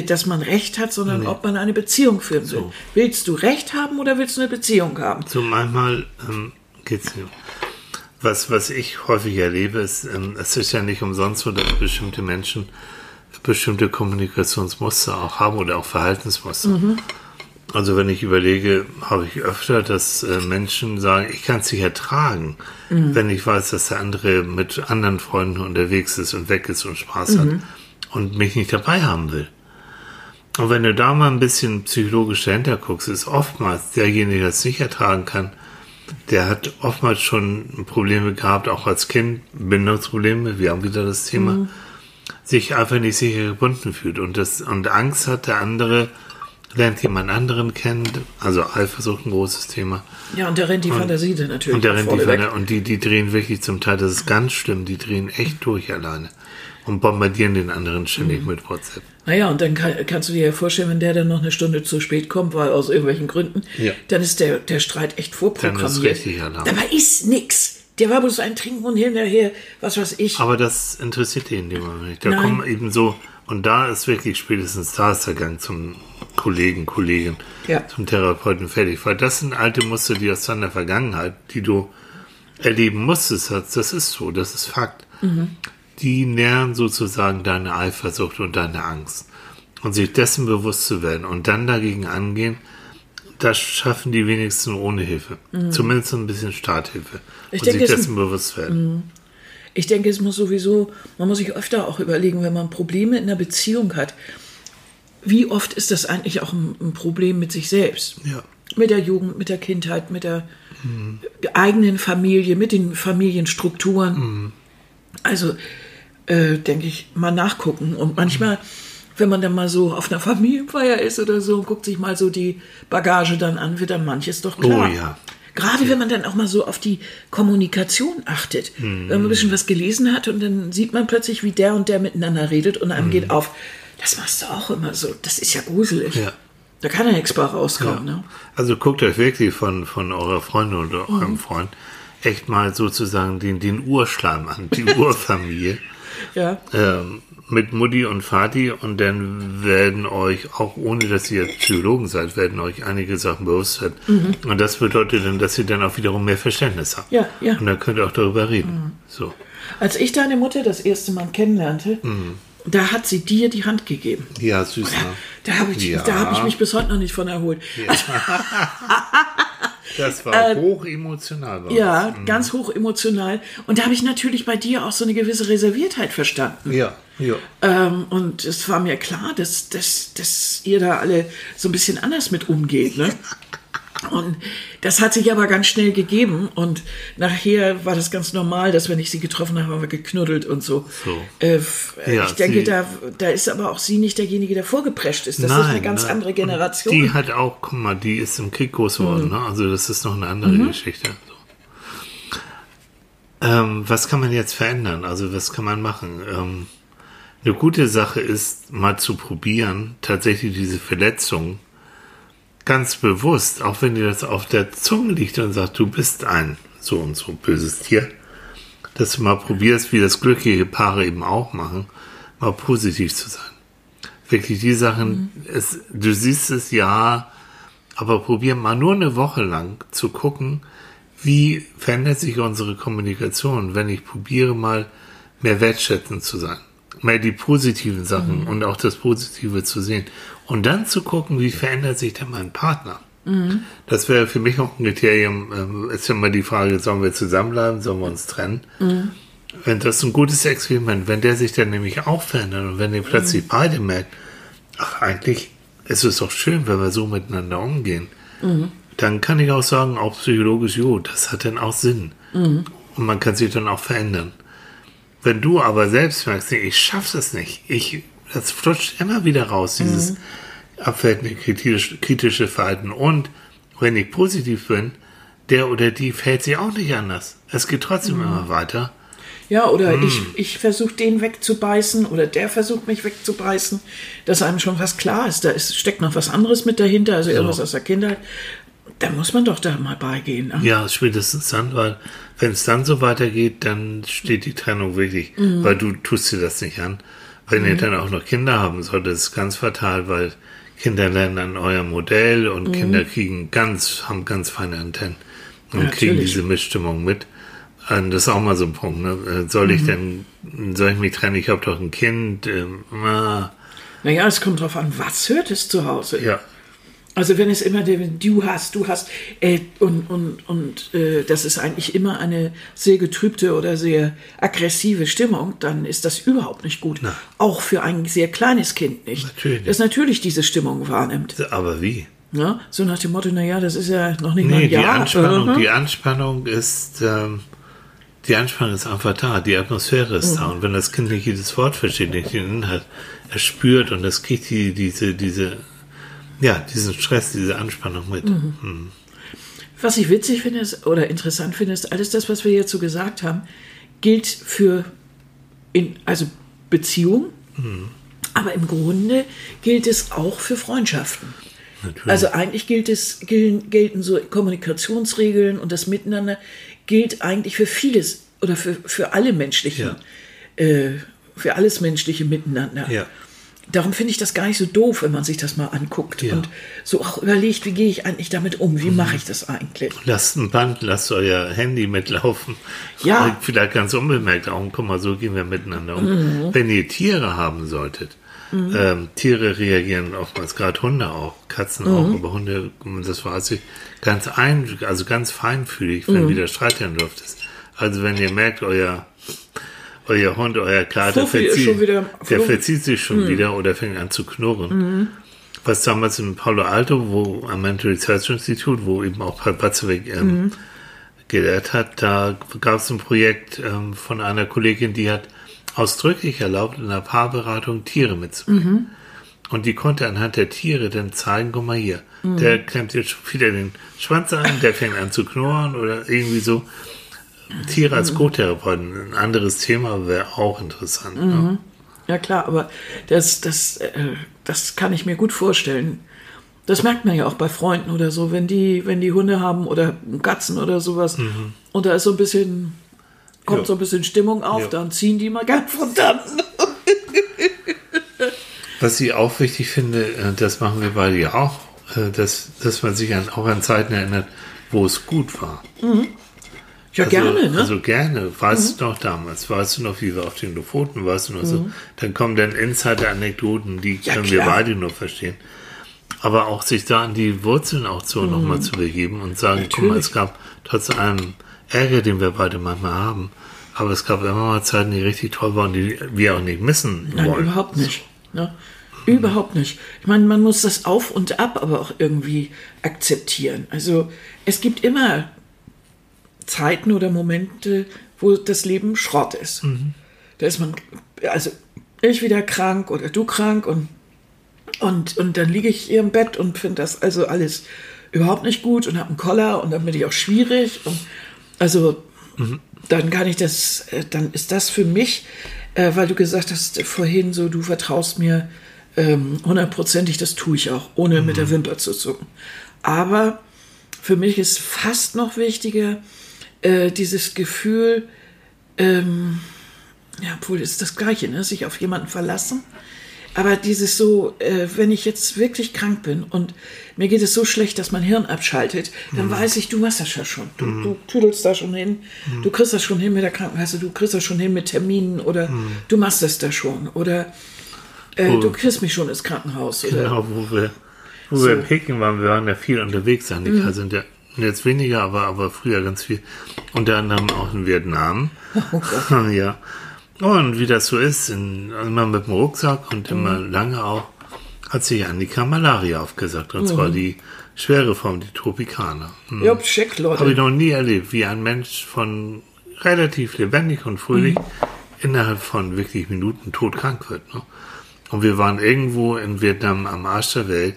dass man Recht hat, sondern ob man eine Beziehung führen will. Willst du Recht haben oder willst du eine Beziehung haben? So manchmal ähm, geht's nicht. Was, was ich häufig erlebe, ist, ähm, es ist ja nicht umsonst so, dass bestimmte Menschen bestimmte Kommunikationsmuster auch haben oder auch Verhaltensmuster. Also wenn ich überlege, habe ich öfter, dass äh, Menschen sagen, ich kann es nicht ertragen, wenn ich weiß, dass der andere mit anderen Freunden unterwegs ist und weg ist und Spaß hat und mich nicht dabei haben will. Und wenn du da mal ein bisschen psychologisch dahinter guckst, ist oftmals derjenige, der es nicht ertragen kann, der hat oftmals schon Probleme gehabt, auch als Kind, Bindungsprobleme, wir haben wieder das Thema, sich einfach nicht sicher gebunden fühlt und, das, und Angst hat, der andere lernt jemand anderen kennen, also Eifersucht ein großes Thema. Ja, und da rennt die Fantasie dann natürlich Und, der rennt die. Pfanne, und die, die drehen wirklich zum Teil, das ist ganz schlimm, die drehen echt durch alleine und bombardieren den anderen ständig Mhm. mit WhatsApp. Naja, und dann kann, kannst du dir ja vorstellen, wenn der dann noch eine Stunde zu spät kommt, weil aus irgendwelchen Gründen, Ja. dann ist der, der Streit echt vorprogrammiert. Dann ist richtig Alarm. Dabei ist nix. Der war bloß ein Trinken und hinterher, was weiß ich. Aber das interessiert dem Moment nicht. Da Nein. kommen eben so, und da ist wirklich spätestens da ist der Gang zum Kollegen, Kollegin, Ja. zum Therapeuten fertig. Weil das sind alte Muster, die aus deiner Vergangenheit, die du erleben musstest, das das ist so, das ist Fakt. Mhm. Die nähren sozusagen deine Eifersucht und deine Angst. Und sich dessen bewusst zu werden und dann dagegen angehen, das schaffen die wenigsten ohne Hilfe. Zumindest ein bisschen Starthilfe. Mhm. Ich und denke, sich es- dessen bewusst werden. Ich denke, es muss sowieso, man muss sich öfter auch überlegen, wenn man Probleme in einer Beziehung hat, wie oft ist das eigentlich auch ein, ein Problem mit sich selbst? Ja. Mit der Jugend, mit der Kindheit, mit der eigenen Familie, mit den Familienstrukturen. Also äh, denke ich, mal nachgucken. Und manchmal, wenn man dann mal so auf einer Familienfeier ist oder so und guckt sich mal so die Bagage dann an, wird dann manches doch klar. Oh ja. Gerade wenn man dann auch mal so auf die Kommunikation achtet. Wenn man ein bisschen was gelesen hat und dann sieht man plötzlich, wie der und der miteinander redet und einem geht auf, das machst du auch immer so. Das ist ja gruselig. Ja. Da kann ja nichts bei rauskommen. Ne? Also guckt euch wirklich von, von eurer Freundin oder eurem Mhm. Freund echt mal sozusagen den, den Urschleim an, die Urfamilie Ja. ähm, mit Mutti und Vati und dann werden euch, auch ohne dass ihr Psychologen seid, werden euch einige Sachen bewusst werden. Und das bedeutet dann, dass ihr dann auch wiederum mehr Verständnis habt. Mhm. Ja, ja. Mhm. Und dann könnt ihr auch darüber reden. So. Als ich deine Mutter das erste Mal kennenlernte, da hat sie dir die Hand gegeben. Ja, süß, ne? Da habe ich, Ja. da hab ich mich bis heute noch nicht von erholt. Das war hoch emotional. Bei Ja, uns. ganz hoch emotional. Und da habe ich natürlich bei dir auch so eine gewisse Reserviertheit verstanden. Ja, ja. Ähm, und es war mir klar, dass, dass, dass ihr da alle so ein bisschen anders mit umgeht. Ne? Und das hat sich aber ganz schnell gegeben. Und nachher war das ganz normal, dass wenn ich sie getroffen habe, haben wir geknuddelt und so. So. Äh, f- Ja, ich denke, da, da ist aber auch sie nicht derjenige, der vorgeprescht ist. Das ist eine ganz nein. andere Und Generation. Die hat auch, guck mal, die ist im Krieg groß geworden, ne? Also das ist noch eine andere Mhm. Geschichte. So. Ähm, was kann man jetzt verändern? Also was kann man machen? Ähm, eine gute Sache ist, mal zu probieren, tatsächlich diese Verletzung ganz bewusst, auch wenn dir das auf der Zunge liegt und sagt, du bist ein so und so böses Tier, dass du mal probierst, wie das glückliche Paare eben auch machen, mal positiv zu sein. Wirklich die Sachen, es, du siehst es ja, aber probier mal nur eine Woche lang zu gucken, wie verändert sich unsere Kommunikation, wenn ich probiere mal mehr wertschätzend zu sein, mehr die positiven Sachen und auch das Positive zu sehen und dann zu gucken, wie verändert sich denn mein Partner. Das wäre für mich auch ein Kriterium. ähm, Ist ja immer die Frage, sollen wir zusammenbleiben, sollen wir uns trennen? Wenn das ein gutes Experiment, wenn der sich dann nämlich auch verändert und wenn ihr plötzlich beide merkt, ach, eigentlich ist es doch schön, wenn wir so miteinander umgehen, dann kann ich auch sagen, auch psychologisch, jo, das hat dann auch Sinn. Und man kann sich dann auch verändern. Wenn du aber selbst merkst, nee, ich schaffe es nicht, ich, das flutscht immer wieder raus, dieses abwertende kritische, kritische Verhalten. Und wenn ich positiv bin, der oder die fällt sich auch nicht anders. Es geht trotzdem immer weiter. Ja, oder Hm. ich, ich versuche den wegzubeißen oder der versucht mich wegzubeißen, dass einem schon was klar ist. Da ist, steckt noch was anderes mit dahinter, also irgendwas aus der Kindheit. Da muss man doch da mal beigehen. Ne? Ja, spätestens dann, weil wenn es dann so weitergeht, dann steht die Trennung wirklich, Mhm. weil du tust dir das nicht an. Wenn ihr dann auch noch Kinder haben solltet, ist es ganz fatal, weil Kinder lernen an eurem Modell und Kinder kriegen ganz, haben ganz feine Antennen und Mhm. Ja, kriegen diese Mischstimmung mit. Und das ist auch mal so ein Punkt. Ne? Äh, Soll Mhm. ich denn, soll ich mich trennen? Ich habe doch ein Kind. Ähm, ah, Naja, es kommt drauf an, was hört es zu Hause? ja, Also wenn es immer der du hast, du hast äh, und und und äh, das ist eigentlich immer eine sehr getrübte oder sehr aggressive Stimmung, dann ist das überhaupt nicht gut. Na. Auch für ein sehr kleines Kind nicht. Natürlich. Das natürlich diese Stimmung wahrnimmt. aber wie? Ja? So nach dem Motto, naja, das ist ja noch nicht mal Nee, ein die Jahr. Anspannung, Mhm. die Anspannung ist, ähm, die Anspannung ist einfach da, die Atmosphäre ist da. Und wenn das Kind nicht jedes Wort versteht, nicht den Inhalt, er spürt und das kriegt die, diese, diese, ja, diesen Stress, diese Anspannung mit. Mhm. Was ich witzig finde ist, oder interessant finde, ist, alles das, was wir jetzt so gesagt haben, gilt für in, also Beziehung, Mhm. aber im Grunde gilt es auch für Freundschaften. Natürlich. Also eigentlich gilt es, gelten, gelten so Kommunikationsregeln und das Miteinander gilt eigentlich für vieles oder für, für alle menschlichen, äh, für alles menschliche Miteinander. Ja. Darum finde ich das gar nicht so doof, wenn man sich das mal anguckt Ja. Mhm. und so auch überlegt, wie gehe ich eigentlich damit um, wie mache ich das eigentlich? Lasst ein Band, lasst euer Handy mitlaufen. Ja. Vielleicht ganz unbemerkt auch. Guck mal, so gehen wir miteinander um. Mhm. Wenn ihr Tiere haben solltet, ähm, Tiere reagieren oftmals, gerade Hunde auch, Katzen Mhm. auch, aber Hunde, das weiß ich, ganz ein, also ganz feinfühlig, wenn Mhm. wieder Streit in der Luft ist. Also wenn ihr merkt, euer, euer Hund, euer Kater verzieht, schon wieder der verzieht sich schon Mhm. wieder oder fängt an zu knurren was damals in Palo Alto, wo am Mental Research Institute, wo eben auch Paul Batzeweg ähm, Mhm. gelehrt hat, da gab es ein Projekt ähm, von einer Kollegin, die hat ausdrücklich erlaubt, in einer Paarberatung Tiere mitzubringen. Mhm. Und die konnte anhand der Tiere dann zeigen, guck mal hier, Mhm. der klemmt jetzt schon wieder den Schwanz ein, der fängt an zu knurren oder irgendwie so. Tiere Mhm. als Co-Therapeuten, ein anderes Thema wäre auch interessant. Ne? Ja klar, aber das, das, äh, das kann ich mir gut vorstellen. Das merkt man ja auch bei Freunden oder so, wenn die, wenn die Hunde haben oder Katzen oder sowas und da ist so ein bisschen, kommt Ja. so ein bisschen Stimmung auf, Ja. dann ziehen die mal ganz von dann. Was ich auch wichtig finde, äh, das machen wir beide ja auch, äh, dass, dass man sich an, auch an Zeiten erinnert, wo es gut war. Ja, Also, gerne, ne? Mhm. Also gerne. Weißt du noch damals? Weißt du noch, wie wir auf den Lofoten, weißt du noch so? Dann kommen dann Insider-Anekdoten, die Ja, können wir klar. beide nur verstehen. Aber auch sich da an die Wurzeln auch so mhm. nochmal zu begeben und sagen, Natürlich. guck mal, es gab trotz allem Ärger, den wir beide manchmal haben, aber es gab immer mal Zeiten, die richtig toll waren, die wir auch nicht missen Nein, wollen. überhaupt nicht. Ne? Überhaupt nicht. Ich meine, man muss das Auf und Ab aber auch irgendwie akzeptieren. Also es gibt immer Zeiten oder Momente, wo das Leben Schrott ist. Mhm. Da ist man, also ich wieder krank oder du krank und, und, und dann liege ich hier im Bett und finde das also alles überhaupt nicht gut und habe einen Koller und dann bin ich auch schwierig. Und also mhm. dann kann ich das, äh, dann ist das für mich, äh, weil du gesagt hast vorhin so, du vertraust mir ähm, hundertprozentig, das tue ich auch, ohne mhm. mit der mhm. Wimper zu zucken. Aber für mich ist fast noch wichtiger äh, dieses Gefühl, ähm, ja, obwohl ist das Gleiche, ne? sich auf jemanden verlassen. Aber dieses so, äh, wenn ich jetzt wirklich krank bin und mir geht es so schlecht, dass mein Hirn abschaltet, dann mhm. weiß ich, du machst das ja schon. Du, mhm. du tüdelst da schon hin, mhm. du kriegst das schon hin mit der Krankenkasse, du kriegst das schon hin mit Terminen oder mhm. du machst das da schon. Oder äh, oh. du kriegst mich schon ins Krankenhaus. Oder? Genau, wo wir, wo so. wir in Peking waren, wir waren ja viel unterwegs, Annika, mhm. sind ja jetzt weniger, aber, aber früher ganz viel. Unter anderem auch in Vietnam. Oh Gott. ja. Und wie das so ist, in, immer mit dem Rucksack und mhm. immer lange auch, hat sich Annika Malaria aufgesagt. Und mhm. zwar die schwere Form, die Tropikaner. Mhm. Ja, schick, Leute. Habe ich noch nie erlebt, wie ein Mensch von relativ lebendig und fröhlich mhm. innerhalb von wirklich Minuten todkrank wird. Ne? Und wir waren irgendwo in Vietnam am Arsch der Welt.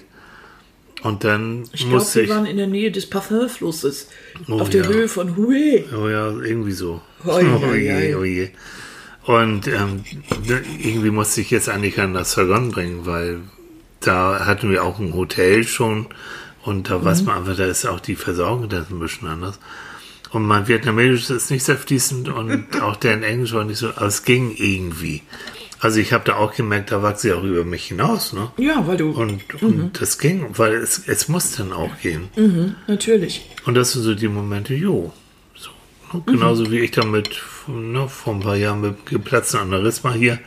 Und dann ich glaube, wir waren in der Nähe des Parfumflusses. Oh, auf der ja. Höhe von Hue. Oh ja, irgendwie so. Oh, oh je, oh je. Und ähm, irgendwie musste ich jetzt Annika nach Saigon bringen, weil da hatten wir auch ein Hotel schon und da mhm. weiß man einfach, da ist auch die Versorgung da ein bisschen anders. Und mein Vietnamesisch ist nicht sehr fließend und auch der in Englisch war nicht so, aber es ging irgendwie. Also ich habe da auch gemerkt, da wachse ich auch über mich hinaus, ne? Ja, weil du. Und, und mhm. das ging, weil es, es muss dann auch gehen. Mhm, natürlich. Und das sind so die Momente, jo. So, ne? Genauso mhm. wie ich damit ne, vor ein paar Jahren mit geplatzten Aneurysma hier,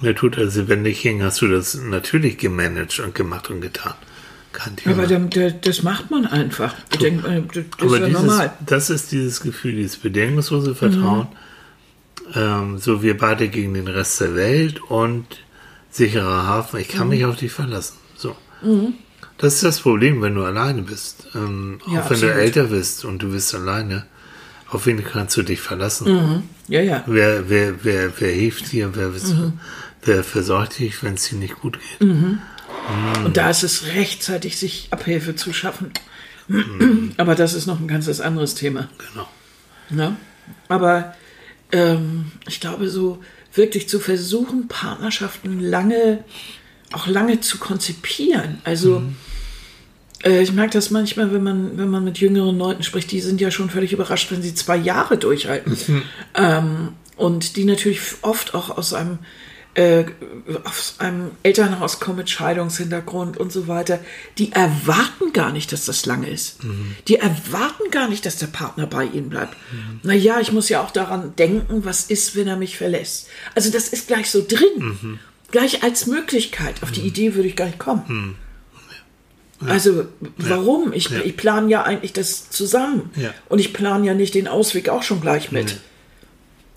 mir tut also, wenn nicht hing, hast du das natürlich gemanagt und gemacht und getan. Aber dann, das macht man einfach. Bedenk, äh, das Aber ist ja dieses, normal. Das ist dieses Gefühl, dieses bedingungslose Vertrauen. Mhm ähm, so wir beide gegen den Rest der Welt und sicherer Hafen. Ich kann mhm. mich auf dich verlassen. So. Mhm. Das ist das Problem, wenn du alleine bist. Ähm, ja, auch wenn absolut. du älter bist und du bist alleine. Auf wen kannst du dich verlassen? Mhm. Ja, ja. Wer, wer, wer, wer hilft dir? Wer, mhm. wer versorgt dich, wenn es dir nicht gut geht? Mhm. Mhm. Und da ist es rechtzeitig, sich Abhilfe zu schaffen. Aber das ist noch ein ganz anderes Thema. Genau. Na? Aber ähm, ich glaube, so wirklich zu versuchen, Partnerschaften lange, auch lange zu konzipieren. Also, mhm. äh, ich merke das manchmal, wenn man, wenn man mit jüngeren Leuten spricht, die sind ja schon völlig überrascht, wenn sie zwei Jahre durchhalten. Mhm. Ähm, und die natürlich oft auch aus einem äh, aus einem Elternhaus kommen mit Scheidungshintergrund und so weiter, die erwarten gar nicht, dass das lange ist. Mhm. Die erwarten gar nicht, dass der Partner bei ihnen bleibt. Mhm. Naja, ich muss ja auch daran denken, was ist, wenn er mich verlässt. Also das ist gleich so drin. Mhm. Gleich als Möglichkeit. Auf die mhm. Idee würde ich gar nicht kommen. Mhm. Ja. Also warum? Ich, ja. ich plane ja eigentlich das zusammen. Ja. Und ich plane ja nicht den Ausweg auch schon gleich mit.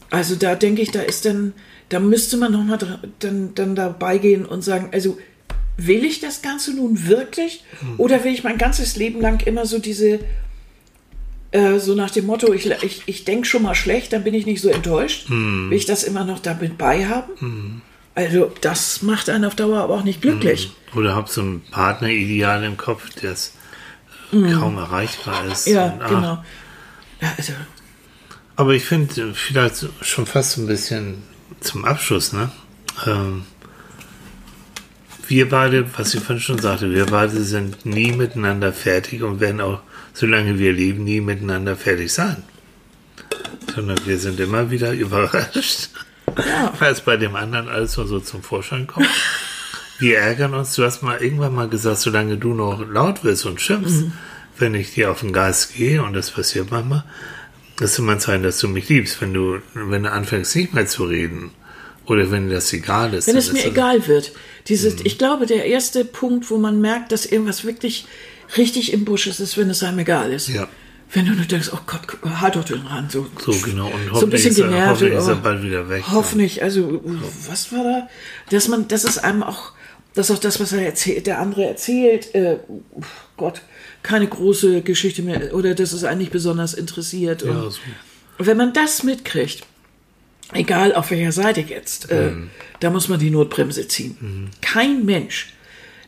Also da denke ich, da ist dann da müsste man nochmal dann, dann dabei gehen und sagen, also will ich das Ganze nun wirklich? Mhm. Oder will ich mein ganzes Leben lang immer so diese, äh, so nach dem Motto, ich, ich, ich denke schon mal schlecht, dann bin ich nicht so enttäuscht. Mhm. Will ich das immer noch damit beihaben? Mhm. Also das macht einen auf Dauer aber auch nicht glücklich. Oder hab so ein Partnerideal im Kopf, das mhm. kaum erreichbar ist. Ja, und, genau. Ja, also. Aber ich finde vielleicht schon fast ein bisschen zum Abschluss, ne? Ähm, wir beide, was ich vorhin schon sagte, wir beide sind nie miteinander fertig und werden auch, solange wir leben, nie miteinander fertig sein. Sondern wir sind immer wieder überrascht, ja. weil es bei dem anderen alles nur so zum Vorschein kommt. Wir ärgern uns. Du hast mal irgendwann mal gesagt, solange du noch laut wirst und schimpfst, mhm. wenn ich dir auf den Geist gehe, und das passiert manchmal, das ist immer ein Zeichen, dass du mich liebst, wenn du, wenn du anfängst nicht mehr zu reden Oder wenn das egal ist. Wenn es mir das- egal wird. Dieses, Mhm. Ich glaube, der erste Punkt, wo man merkt, dass irgendwas wirklich richtig im Busch ist, ist, wenn es einem egal ist. Ja. Wenn du nur denkst, oh Gott, halt doch den Rand. So, So genau. Und so ein hoffentlich, bisschen er, genervt. hoffentlich ist er aber bald wieder weg. Hoffentlich, also, was war da? Dass man, das ist einem auch, das ist auch das, was er erzählt, der andere erzählt, äh, Gott, keine große Geschichte mehr, oder das ist eigentlich besonders interessiert. Ja, und so. wenn man das mitkriegt, egal auf welcher Seite jetzt, äh, Mhm. da muss man die Notbremse ziehen. Kein Mensch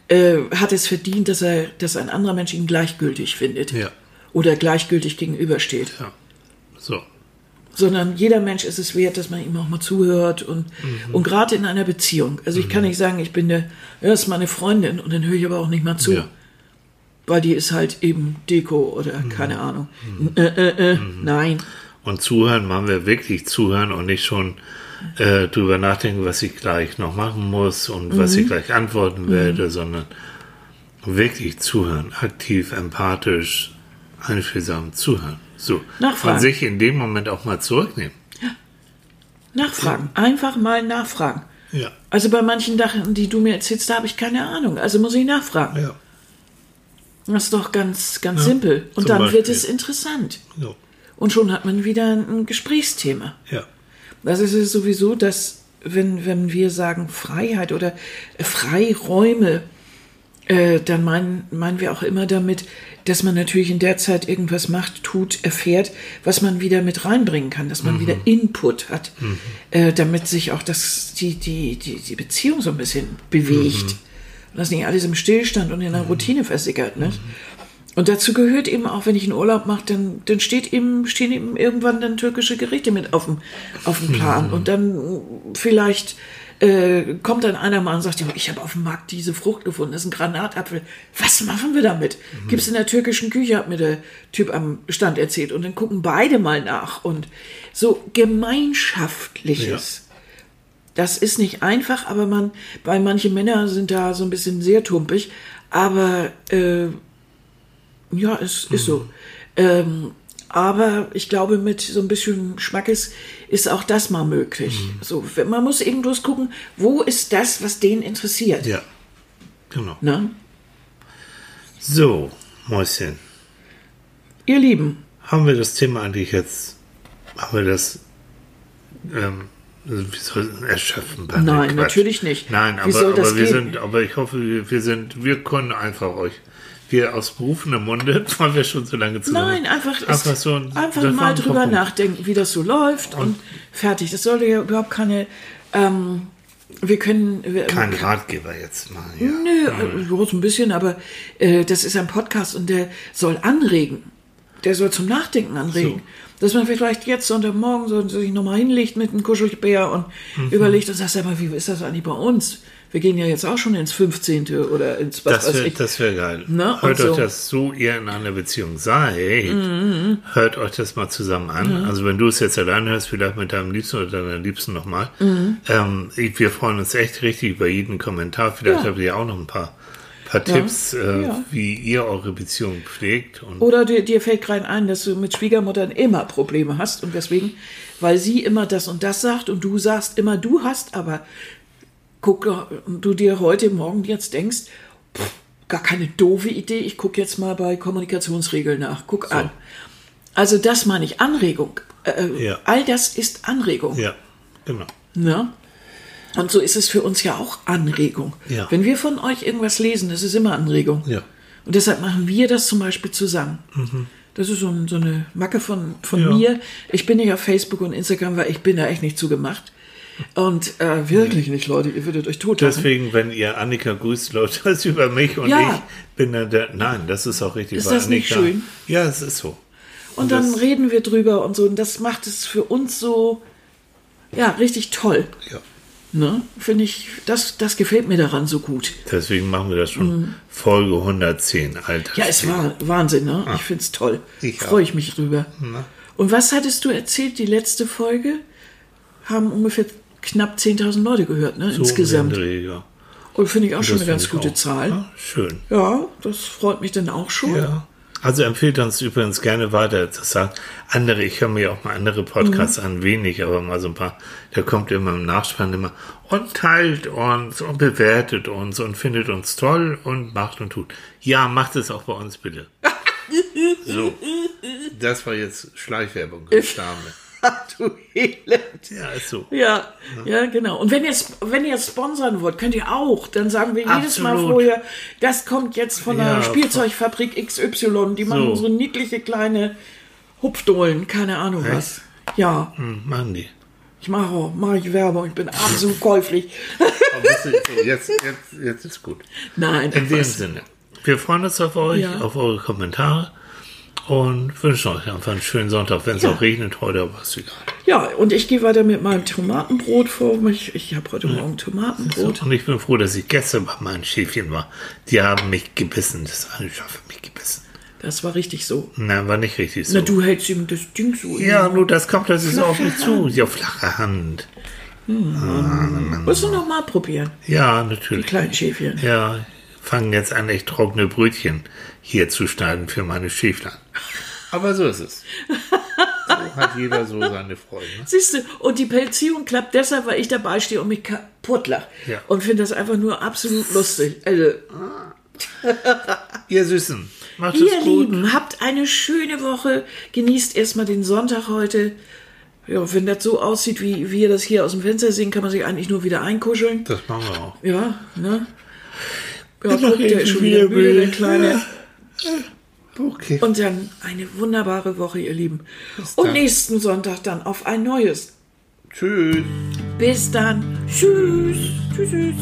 äh, hat es verdient, dass er, dass ein anderer Mensch ihn gleichgültig findet Ja. oder gleichgültig gegenübersteht, Ja. So. sondern jeder Mensch ist es wert, dass man ihm auch mal zuhört und Mhm. und gerade in einer Beziehung. Also ich kann nicht sagen, ich bin der, ja, das ist meine Freundin und dann höre ich aber auch nicht mal zu. Ja. Mhm. Weil die ist halt eben Deko oder keine Ahnung. Äh, äh, äh, Nein. Und zuhören, machen wir wirklich zuhören und nicht schon äh, drüber nachdenken, was ich gleich noch machen muss und was Mhm. ich gleich antworten werde, sondern wirklich zuhören, aktiv, empathisch, einfühlsam zuhören. So. Nachfragen. Und sich in dem Moment auch mal zurücknehmen. Nachfragen. Einfach mal nachfragen. Ja. Also bei manchen Sachen, die du mir erzählst, da habe ich keine Ahnung. Also muss ich nachfragen. Ja. Das ist doch ganz, ganz simpel. Und dann wird Beispiel. es interessant. So. Und schon hat man wieder ein Gesprächsthema. Ja. Das ist es sowieso, dass wenn, wenn wir sagen Freiheit oder äh, Freiräume, äh, dann meinen, meinen wir auch immer damit, dass man natürlich in der Zeit irgendwas macht, tut, erfährt, was man wieder mit reinbringen kann, dass man wieder Input hat, äh, damit sich auch das, die, die, die, die Beziehung so ein bisschen bewegt. Und das nicht alles im Stillstand und in der Routine versickert. Ne? Und dazu gehört eben auch, wenn ich einen Urlaub mache, dann, dann steht eben, stehen eben irgendwann dann türkische Gerichte mit auf dem, auf dem Plan. Und dann vielleicht äh, kommt dann einer mal und sagt, "Ja, ich habe auf dem Markt diese Frucht gefunden, das ist ein Granatapfel. Was machen wir damit? Gibt's in der türkischen Küche, hat mir der Typ am Stand erzählt. Und dann gucken beide mal nach. Und so gemeinschaftliches. Das ist nicht einfach, aber man, weil manche Männer sind da so ein bisschen sehr tumpig, aber äh, ja, es ist so. Ähm, aber ich glaube, mit so ein bisschen Schmackes ist auch das mal möglich. So, wenn- man muss eben bloß gucken, wo ist das, was den interessiert. Ja. Genau. Ne? So, Mäuschen. Ihr Lieben, Haben wir das Thema eigentlich jetzt, haben wir das, ähm, wie soll erschöpfen? Nein, Nein, natürlich nicht. Nein, aber, aber wir gehen? sind, aber ich hoffe, wir, wir sind, wir können einfach euch, wir aus berufenem Munde, weil wir schon so lange zusammen. nein, einfach, einfach ist, so, ein- einfach mal drüber Punkt. nachdenken, wie das so läuft und, fertig. Das sollte ja überhaupt keine, ähm, wir können, wir, Kein Ratgeber jetzt mal. Ja. Nö, so ein bisschen, aber äh, das ist ein Podcast und der soll anregen. Der soll zum Nachdenken anregen. Dass man vielleicht jetzt Sonntagmorgen so sich nochmal hinlegt mit einem Kuschelbär und Mhm. überlegt und sagt, sag mal, wie ist das eigentlich bei uns? Wir gehen ja jetzt auch schon ins 15. oder ins was Das weiß wäre ich. das wär geil. Ne, Hört und euch so. das, so ihr in einer Beziehung seid, Mhm. hört euch das mal zusammen an. Also wenn du es jetzt allein hörst, vielleicht mit deinem Liebsten oder deiner Liebsten nochmal. Mhm. Ähm, wir freuen uns echt richtig über jeden Kommentar. Vielleicht Ja. habt ihr auch noch ein paar, paar Tipps, äh, Ja. wie ihr eure Beziehung pflegt. Und Oder dir, dir fällt gerade ein, dass du mit Schwiegermuttern immer Probleme hast und deswegen, weil sie immer das und das sagt und du sagst immer, du hast, aber guck, du dir heute Morgen jetzt denkst, pff, gar keine doofe Idee, ich gucke jetzt mal bei Kommunikationsregeln nach, guck an. Also das meine ich, Anregung. Äh, Ja. All das ist Anregung. ja, genau. Ne? Und so ist es für uns ja auch Anregung. Ja. Wenn wir von euch irgendwas lesen, das ist immer Anregung. Ja. Und deshalb machen wir das zum Beispiel zusammen. Das ist so, ein, so eine Macke von, von Ja. mir. Ich bin nicht auf Facebook und Instagram, weil ich bin da echt nicht zugemacht. Und äh, wirklich nicht, Leute, ihr würdet euch tot Deswegen, wenn ihr Annika grüßt, läuft das über mich und Ja. ich bin dann der. Nein, das ist auch richtig. Ist das nicht schön? Ja, es ist so. Und dann das- reden wir drüber und so. Und das macht es für uns so, ja, richtig toll. Ja. Ne? Finde ich, das, das gefällt mir daran so gut. Deswegen machen wir das schon Folge 110, Alter. Mhm. Ja, es war Wahnsinn, ne? Ich finde es toll. Freue ich mich drüber. Na. Und was hattest du erzählt? Die letzte Folge haben ungefähr knapp 10.000 Leute gehört, ne? So Insgesamt. um Dreh, ja. Und finde ich auch schon Das eine ganz gute auch. Zahl. Ja, schön. Ja, das freut mich dann auch schon. Ja. Also empfiehlt uns übrigens gerne weiter. Das sagt andere, ich höre mir auch mal andere Podcasts Mhm. an, wenig, aber mal so ein paar. Da kommt immer im Nachspann immer und teilt uns und bewertet uns und findet uns toll und macht und tut. Ja, macht es auch bei uns bitte. So, das war jetzt Schleichwerbung. Dame. Ach du Elend. Ja, ist so. Ja, ja, genau. Und wenn ihr, wenn ihr sponsern wollt, könnt ihr auch. Dann sagen wir jedes Mal Absolut. vorher, das kommt jetzt von der Ja, Spielzeugfabrik XY. Die machen So. so niedliche kleine Hupfdohlen, keine Ahnung was. Ja, Hm, machen die. ich mache auch, mache ich Werbung, ich bin absolut käuflich. Aber wisst ihr, so, jetzt, jetzt, jetzt ist gut. Nein, In dem? Sinne, wir freuen uns auf euch, Ja. auf eure Kommentare und wünschen euch einfach einen schönen Sonntag. Wenn es Ja. auch regnet heute, aber ist egal. Ja, und ich gehe weiter mit meinem Tomatenbrot vor mich. Ich habe heute Morgen Tomatenbrot. Und ich bin froh, dass ich gestern bei meinen Schäfchen war. Die haben mich gebissen. Das eine Schaf hat mich gebissen. Das war richtig so. Nein, war nicht richtig so. Na, du hältst ihm das Ding so. ja, die nur das kommt, das ist auf mich zu. Ja, flache Hand. Hand. Musst du noch mal probieren, Ja, die natürlich. kleinen Schäfchen. Ja, fangen jetzt an, echt trockene Brötchen hier zu schneiden für meine Schäflein. Aber so ist es. So hat jeder so seine Freude. Ne? Siehst du, und die Pelzierung klappt deshalb, weil ich dabei stehe und mich kaputt lache. Ja. Und finde das einfach nur absolut lustig. Also, Ihr Süßen, macht es ihr gut. Lieben, habt eine schöne Woche. Genießt erstmal den Sonntag heute. Ja, wenn das so aussieht, wie wir das hier aus dem Fenster sehen, kann man sich eigentlich nur wieder einkuscheln. Das machen wir auch. Ja, ne? ja, guckt er schon wieder müde, der Kleine. Okay. Und dann eine wunderbare Woche, ihr Lieben. Und nächsten Sonntag dann auf ein neues. Tschüss. Bis dann. Tschüss. Tschüss. tschüss.